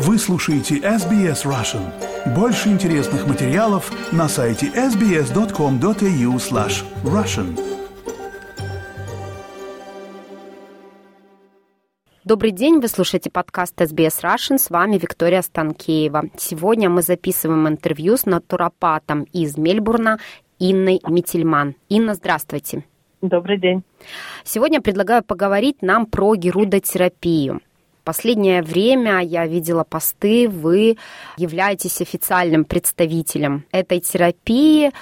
Вы слушаете SBS Russian. Больше интересных материалов на сайте sbs.com.au slash russian. Добрый день, вы слушаете подкаст SBS Russian, с вами Виктория Станкеева. Сегодня мы записываем интервью с натуропатом из Мельбурна Инной Мительман. Инна, здравствуйте. Добрый день. Сегодня предлагаю поговорить нам про герудотерапию последнее время я видела посты, вы являетесь официальным представителем этой терапии,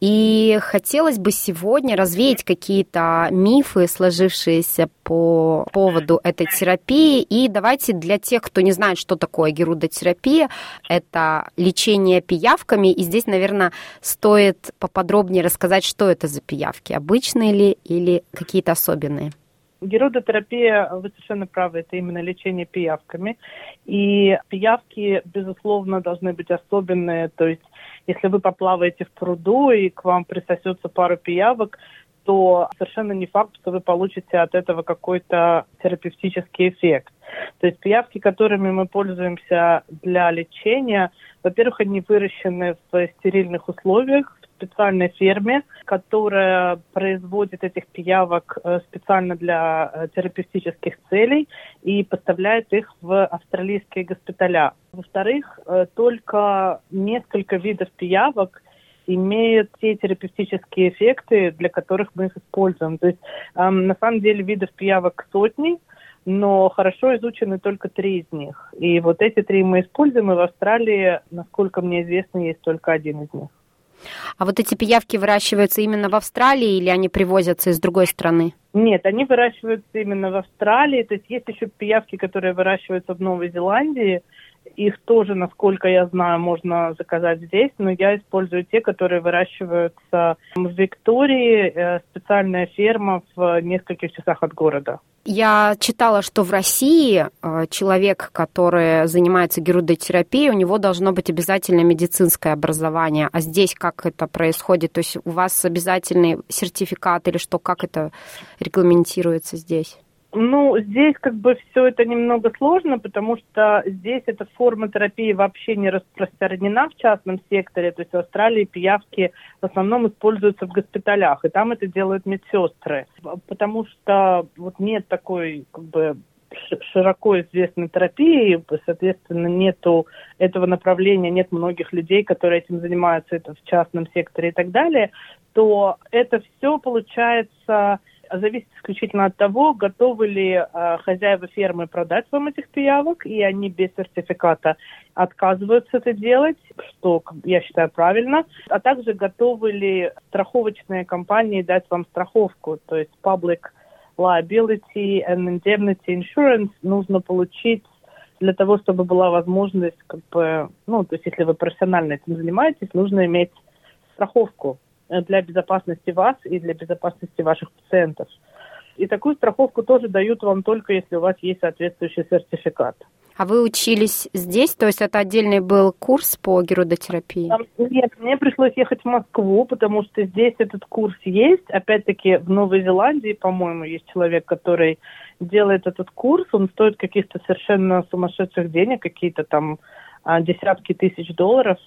и хотелось бы сегодня развеять какие-то мифы, сложившиеся по поводу этой терапии. И давайте для тех, кто не знает, что такое герудотерапия, это лечение пиявками. И здесь, наверное, стоит поподробнее рассказать, что это за пиявки, обычные ли или какие-то особенные. Геродотерапия, вы совершенно правы, это именно лечение пиявками. И пиявки, безусловно, должны быть особенные. То есть, если вы поплаваете в пруду и к вам присосется пару пиявок, то совершенно не факт, что вы получите от этого какой-то терапевтический эффект. То есть пиявки, которыми мы пользуемся для лечения, во-первых, они выращены в стерильных условиях, специальной ферме, которая производит этих пиявок э, специально для э, терапевтических целей и поставляет их в австралийские госпиталя. Во-вторых, э, только несколько видов пиявок имеют те терапевтические эффекты, для которых мы их используем. То есть эм, на самом деле видов пиявок сотни, но хорошо изучены только три из них. И вот эти три мы используем, и в Австралии, насколько мне известно, есть только один из них. А вот эти пиявки выращиваются именно в Австралии или они привозятся из другой страны? Нет, они выращиваются именно в Австралии. То есть есть еще пиявки, которые выращиваются в Новой Зеландии. Их тоже, насколько я знаю, можно заказать здесь, но я использую те, которые выращиваются в Виктории, э, специальная ферма в нескольких часах от города. Я читала, что в России э, человек, который занимается герудотерапией, у него должно быть обязательно медицинское образование. А здесь как это происходит? То есть у вас обязательный сертификат или что? Как это регламентируется здесь? Ну, здесь как бы все это немного сложно, потому что здесь эта форма терапии вообще не распространена в частном секторе. То есть в Австралии пиявки в основном используются в госпиталях, и там это делают медсестры. Потому что вот нет такой как бы широко известной терапии, соответственно, нету этого направления, нет многих людей, которые этим занимаются, это в частном секторе и так далее, то это все получается зависит исключительно от того, готовы ли э, хозяева фермы продать вам этих пиявок, и они без сертификата отказываются это делать, что я считаю правильно, а также готовы ли страховочные компании дать вам страховку, то есть public liability and indemnity insurance нужно получить для того, чтобы была возможность, как бы, ну, то есть если вы профессионально этим занимаетесь, нужно иметь страховку для безопасности вас и для безопасности ваших пациентов. И такую страховку тоже дают вам только если у вас есть соответствующий сертификат. А вы учились здесь? То есть это отдельный был курс по герудотерапии? Нет, мне пришлось ехать в Москву, потому что здесь этот курс есть. Опять-таки в Новой Зеландии, по-моему, есть человек, который делает этот курс. Он стоит каких-то совершенно сумасшедших денег, какие-то там а, десятки тысяч долларов.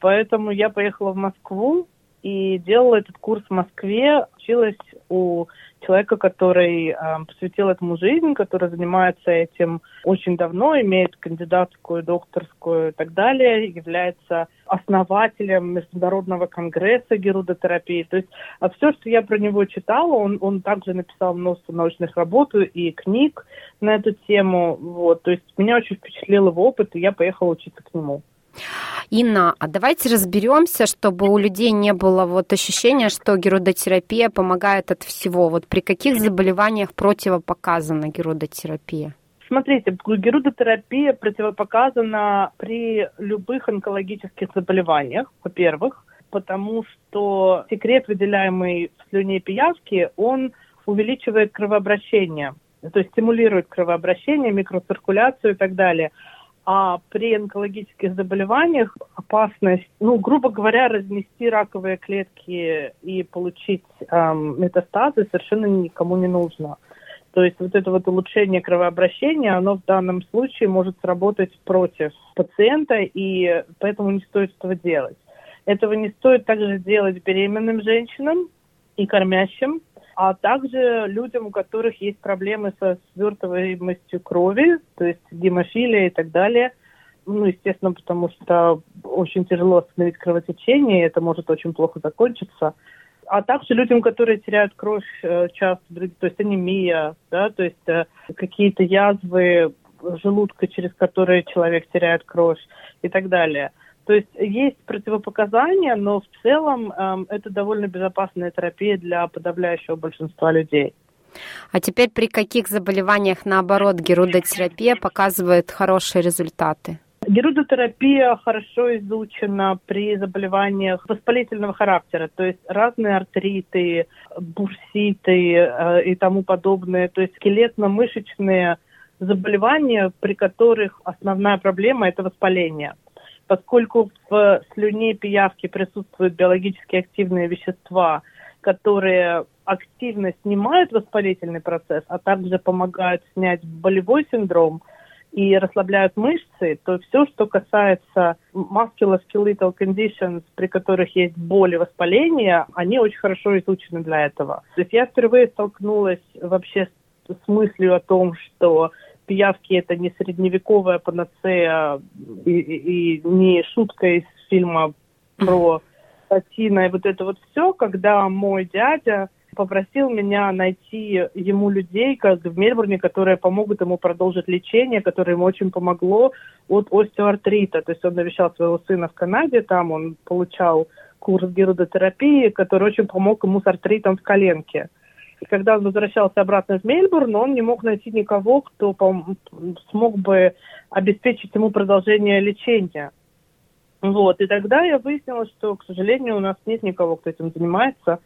Поэтому я поехала в Москву, и делала этот курс в Москве, училась у человека, который э, посвятил этому жизнь, который занимается этим очень давно, имеет кандидатскую, докторскую и так далее, является основателем Международного конгресса герудотерапии. То есть а все, что я про него читала, он, он также написал множество научных работ и книг на эту тему. Вот. То есть меня очень впечатлил его опыт, и я поехала учиться к нему. Инна, а давайте разберемся, чтобы у людей не было вот ощущения, что герудотерапия помогает от всего. Вот при каких заболеваниях противопоказана герудотерапия? Смотрите, герудотерапия противопоказана при любых онкологических заболеваниях, во-первых, потому что секрет, выделяемый в слюне пиявки, он увеличивает кровообращение, то есть стимулирует кровообращение, микроциркуляцию и так далее а при онкологических заболеваниях опасность, ну, грубо говоря, разнести раковые клетки и получить эм, метастазы совершенно никому не нужно. То есть вот это вот улучшение кровообращения, оно в данном случае может сработать против пациента, и поэтому не стоит этого делать. Этого не стоит также делать беременным женщинам и кормящим, а также людям, у которых есть проблемы со свертываемостью крови, то есть гемофилия и так далее. Ну, естественно, потому что очень тяжело остановить кровотечение, и это может очень плохо закончиться а также людям, которые теряют кровь э, часто, то есть анемия, да, то есть э, какие-то язвы желудка, через которые человек теряет кровь и так далее. То есть есть противопоказания, но в целом э, это довольно безопасная терапия для подавляющего большинства людей. А теперь при каких заболеваниях, наоборот, герудотерапия показывает хорошие результаты? Герудотерапия хорошо изучена при заболеваниях воспалительного характера, то есть разные артриты, бурситы э, и тому подобное, то есть скелетно-мышечные заболевания, при которых основная проблема – это воспаление. Поскольку в слюне пиявки присутствуют биологически активные вещества, которые активно снимают воспалительный процесс, а также помогают снять болевой синдром – и расслабляют мышцы, то все, что касается musculoskeletal conditions, при которых есть боль и воспаление, они очень хорошо изучены для этого. То есть я впервые столкнулась вообще с, мыслью о том, что пиявки это не средневековая панацея и, и, и не шутка из фильма про Татина и вот это вот все, когда мой дядя попросил меня найти ему людей, как в Мельбурне, которые помогут ему продолжить лечение, которое ему очень помогло от остеоартрита. То есть он навещал своего сына в Канаде, там он получал курс гирудотерапии, который очень помог ему с артритом в коленке. И когда он возвращался обратно в Мельбурн, он не мог найти никого, кто смог бы обеспечить ему продолжение лечения. Вот. И тогда я выяснила, что, к сожалению, у нас нет никого, кто этим занимается.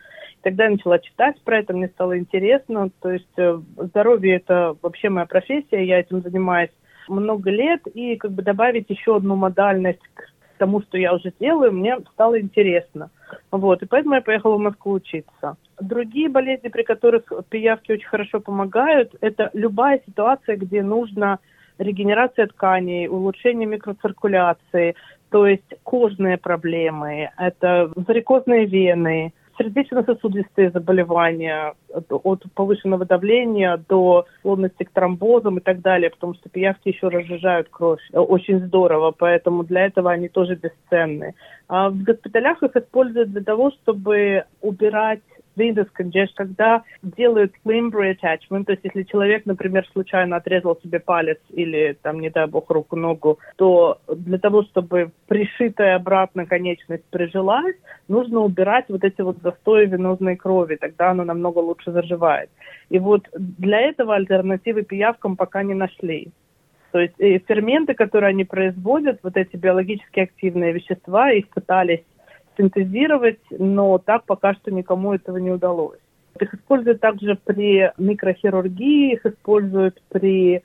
Тогда я начала читать про это, мне стало интересно. То есть э, здоровье – это вообще моя профессия, я этим занимаюсь много лет. И как бы добавить еще одну модальность к тому, что я уже делаю, мне стало интересно. Вот, и поэтому я поехала в Москву учиться. Другие болезни, при которых пиявки очень хорошо помогают, это любая ситуация, где нужно регенерация тканей, улучшение микроциркуляции, то есть кожные проблемы, это варикозные вены, сердечно-сосудистые заболевания, от повышенного давления до склонности к тромбозам и так далее, потому что пиявки еще разжижают кровь очень здорово, поэтому для этого они тоже бесценны. А в госпиталях их используют для того, чтобы убирать venous congestion, когда делают limb reattachment, то есть если человек, например, случайно отрезал себе палец или, там, не дай бог, руку, ногу, то для того, чтобы пришитая обратно конечность прижилась, нужно убирать вот эти вот застои венозной крови, тогда она намного лучше заживает. И вот для этого альтернативы пиявкам пока не нашли. То есть и ферменты, которые они производят, вот эти биологически активные вещества, их пытались синтезировать, но так пока что никому этого не удалось. Их используют также при микрохирургии, их используют при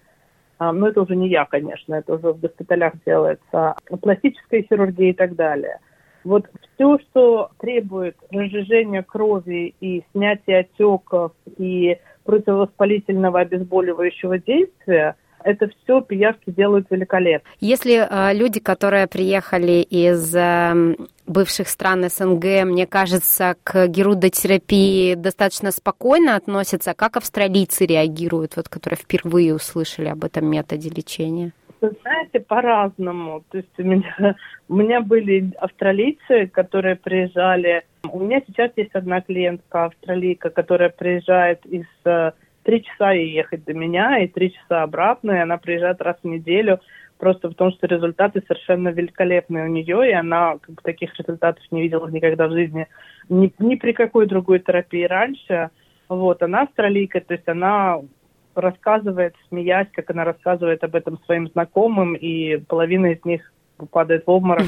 а, ну, это уже не я, конечно, это уже в госпиталях делается, пластической хирургии и так далее. Вот все, что требует разжижения крови и снятия отеков и противовоспалительного обезболивающего действия – это все пиявки делают великолепно. Если э, люди, которые приехали из э, бывших стран СНГ, мне кажется, к герудотерапии достаточно спокойно относятся, как австралийцы реагируют, вот, которые впервые услышали об этом методе лечения? Вы знаете, по-разному. То есть у меня, у меня были австралийцы, которые приезжали. У меня сейчас есть одна клиентка австралийка, которая приезжает из э, три часа ей ехать до меня и три часа обратно, и она приезжает раз в неделю, просто потому что результаты совершенно великолепные у нее, и она как бы, таких результатов не видела никогда в жизни ни, ни при какой другой терапии раньше. Вот, она австралийка, то есть она рассказывает, смеясь, как она рассказывает об этом своим знакомым, и половина из них падает в обморок.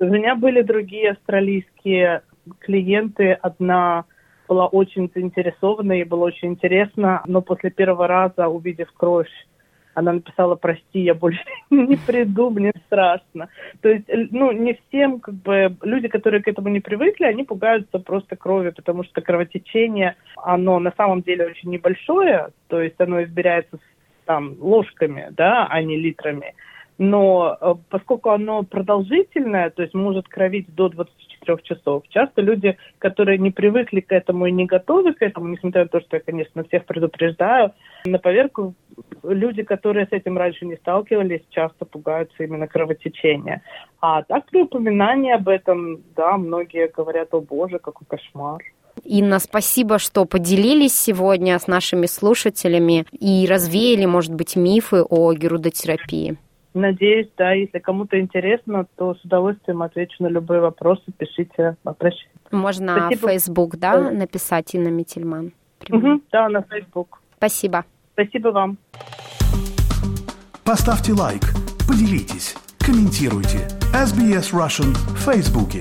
У меня были другие австралийские клиенты. Одна была очень заинтересована, ей было очень интересно, но после первого раза, увидев кровь она написала, прости, я больше не приду, мне страшно. То есть, ну, не всем, как бы, люди, которые к этому не привыкли, они пугаются просто крови, потому что кровотечение, оно на самом деле очень небольшое, то есть оно измеряется там ложками, да, а не литрами но э, поскольку оно продолжительное, то есть может кровить до 24 часов, часто люди, которые не привыкли к этому и не готовы к этому, несмотря на то, что я, конечно, всех предупреждаю, на поверку люди, которые с этим раньше не сталкивались, часто пугаются именно кровотечения. А так при упоминании об этом, да, многие говорят, о боже, какой кошмар. Инна, спасибо, что поделились сегодня с нашими слушателями и развеяли, может быть, мифы о герудотерапии. Надеюсь, да, если кому-то интересно, то с удовольствием отвечу на любые вопросы, пишите, обращайтесь. Можно Спасибо. в Facebook, да, написать Инна Мительман? Угу, да, на Facebook. Спасибо. Спасибо вам. Поставьте лайк, поделитесь, комментируйте. SBS Russian в Фейсбуке.